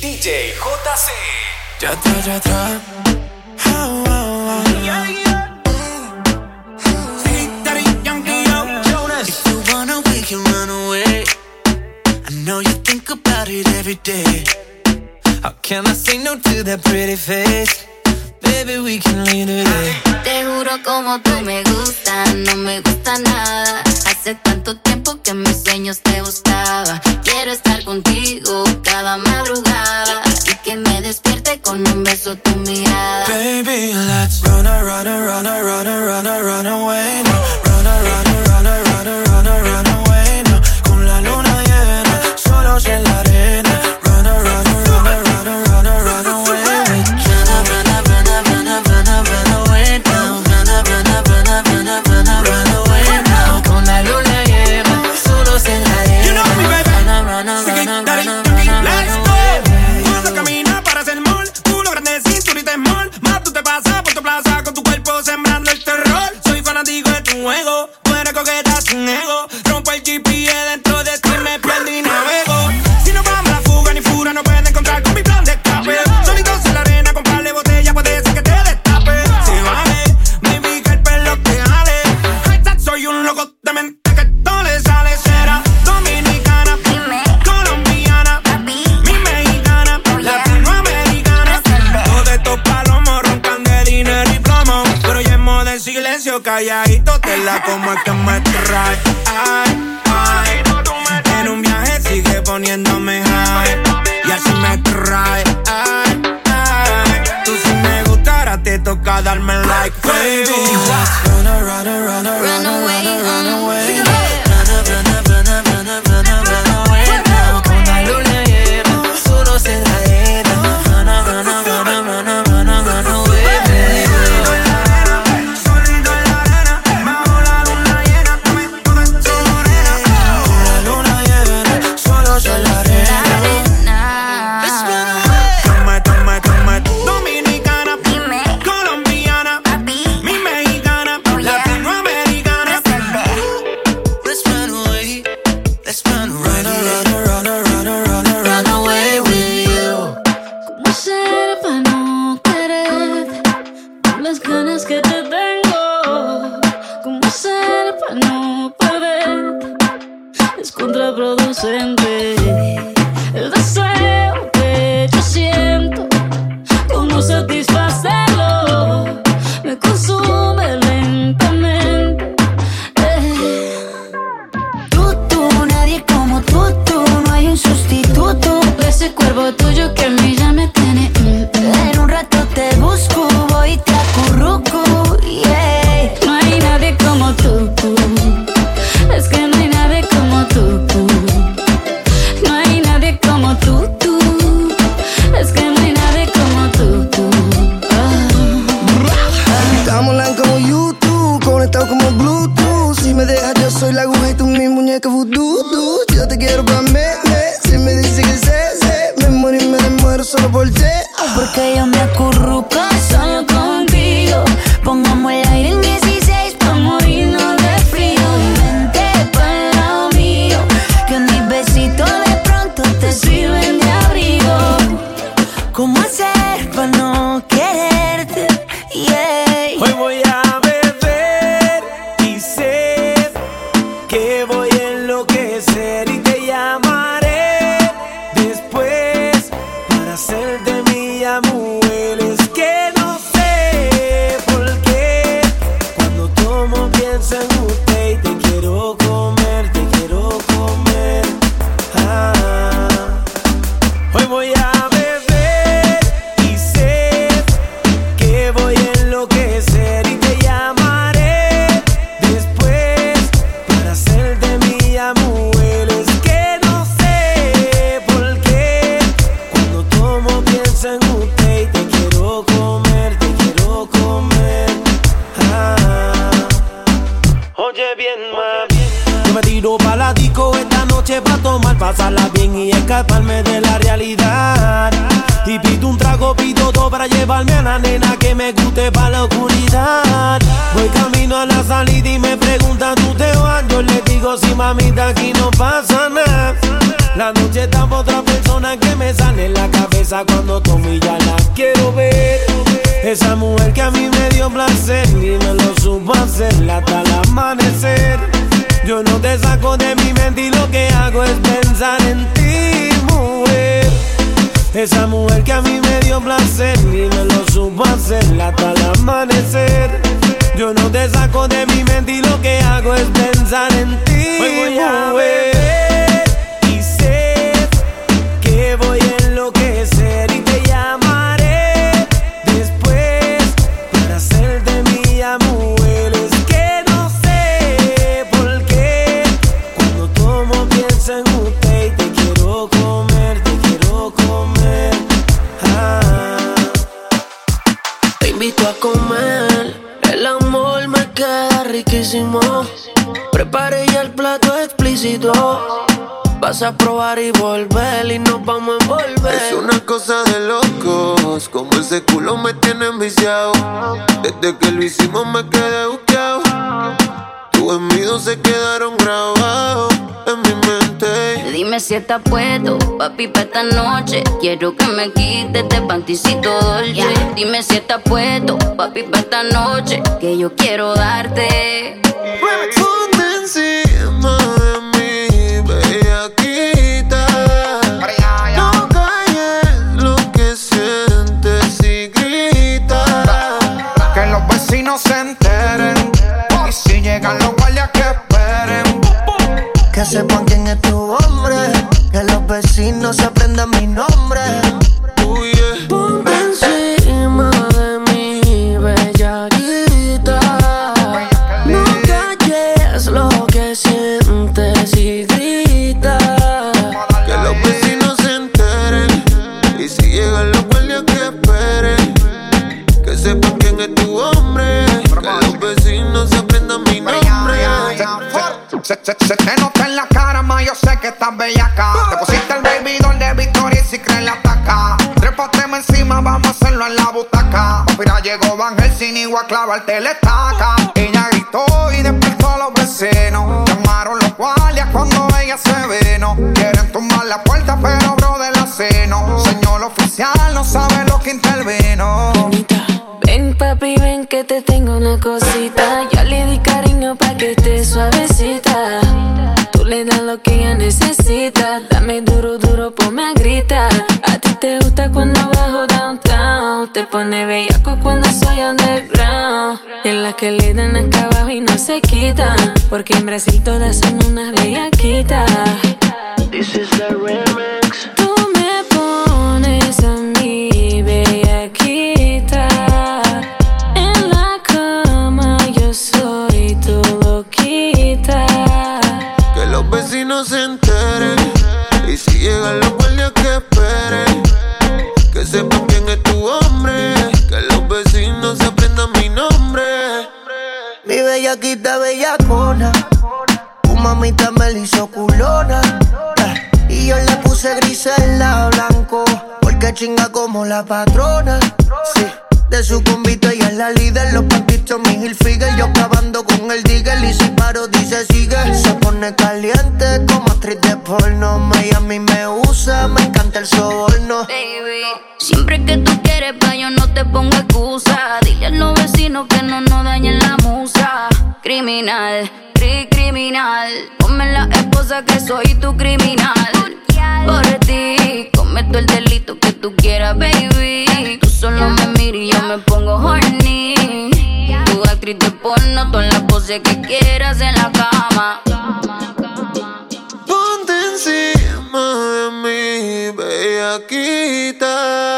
DJ JC. Ya atrás, ya atrás. Oh, oh, oh. If you wanna, we can run away. I know you think about it every day. How can I say no to that pretty face? Baby, we can leave today. Te juro como tú me gustas, no me gusta nada. Hace tanto tiempo que mis sueños te buscaba. Quiero estar contigo cada madrugada y que me despierte con un beso tu mirada. Baby, let's run, run, run, run, el GPS dentro de ti, me pierdo y navego. Si no vamos a la fuga ni fura, no puedes encontrar con mi plan de escape. Solitos en la arena, de botella, puede ser que te destape. Se vale, baby, que el pelo te. Hashtag Soy un loco de mente que todo le sale. Será dominicana, colombiana. Mi mexicana, Oh, latinoamericana. Todos estos palomos roncan de dinero y plomo. Pero ya modo en silencio, calladito, contraproducente el deseo que yo siento. ¿Cómo satisfacerlo? Me consume lentamente. Eh. tú, tú, nadie como tú, tú, no hay un sustituto. Ese cuerpo tuyo solo ti. Porque yo me acurruco ma. Yo me tiro pa' la disco esta noche pa' tomar, pasarla bien y escaparme de la realidad. Y pido un trago, pido todo para llevarme a la nena que me guste pa' la oscuridad. Voy camino a la salida y me pregunta, ¿tú te vas? Yo le digo, sí, mamita, aquí no pasa nada. La noche está pa' otra persona que me sale en la cabeza cuando tomo y ya la quiero ver. Esa mujer que a mí me dio placer y me lo supo hacer hasta el amanecer. Yo no te saco de mi mente y lo que hago es pensar en ti, mujer. Esa mujer que a mí me dio placer y me lo supo hacer hasta el amanecer. Yo no te saco de mi mente y lo que hago es pensar en ti. voy a beber y sé que voy a enloquecer queda riquísimo. Preparé ya el plato explícito. Vas a probar y volver y nos vamos a envolver. Es una cosa de locos, como ese culo me tiene enviciado. Desde que lo hicimos me quedé buqueado. Tus envidios se quedaron grabados en mi mente. Dime si estás puesto, papi, para esta noche. Quiero que me quites este panticito dolce. Dime si estás puesto, papi, para esta noche. Que yo quiero darte. Encima vecinos se aprendan mi nombre. Uy, yeah. Ponte encima de mi bellaquita. No calles lo que sientes y grita. Que los vecinos se enteren. Y si llegan los guardias que esperen. Que sepan quién es tu hombre. Que los vecinos se aprendan mi nombre. Se, se, se te nota en la cara, ma, yo sé que estás bellaca. Te Mira, llegó Van Helsing y a clavarte la estaca. Ella gritó y despertó a los vecinos. Llamaron los guardias cuando ella se vino. Quieren tumbar la puerta, pero bro de la seno. Señor oficial, no sabe lo que intervino. Ven papi, ven que te tengo una cosita. Ya le di cariño pa' que esté suavecita. Le das lo que ella necesita. Dame duro, duro, ponme a gritar. A ti te gusta cuando bajo downtown. Te pone bellaco cuando soy underground. Y en las que le dan acá abajo y no se quitan. Porque en Brasil todas son unas bellaquitas. This is the remix. Vecinos se enteren. Y si llegan los guardias que esperen. Que sepan quién es tu hombre. Que los vecinos se aprendan mi nombre. Mi bellaquita bellacona. Tu mamita me la hizo culona. Y yo le puse gris en la blanco. Porque chinga como la patrona. Sí. De su convito ella es la líder, los pantitos mi Hilfiger Yo cavando con el digger y si paro dice sigue Se pone caliente como actriz de porno Miami me usa, me encanta el soborno Baby, siempre que tú quieres, pa' yo no te pongo excusa. Dile a los vecinos que no nos dañen la musa. Criminal, cri criminal. Ponme la esposa que soy tu criminal. Por ti, cometo el delito que tú quieras, baby. Tú solo me miras y yo me pongo actriz de porno, todas las poses que quieras en la cama. Ponte encima de mí, bellaquita.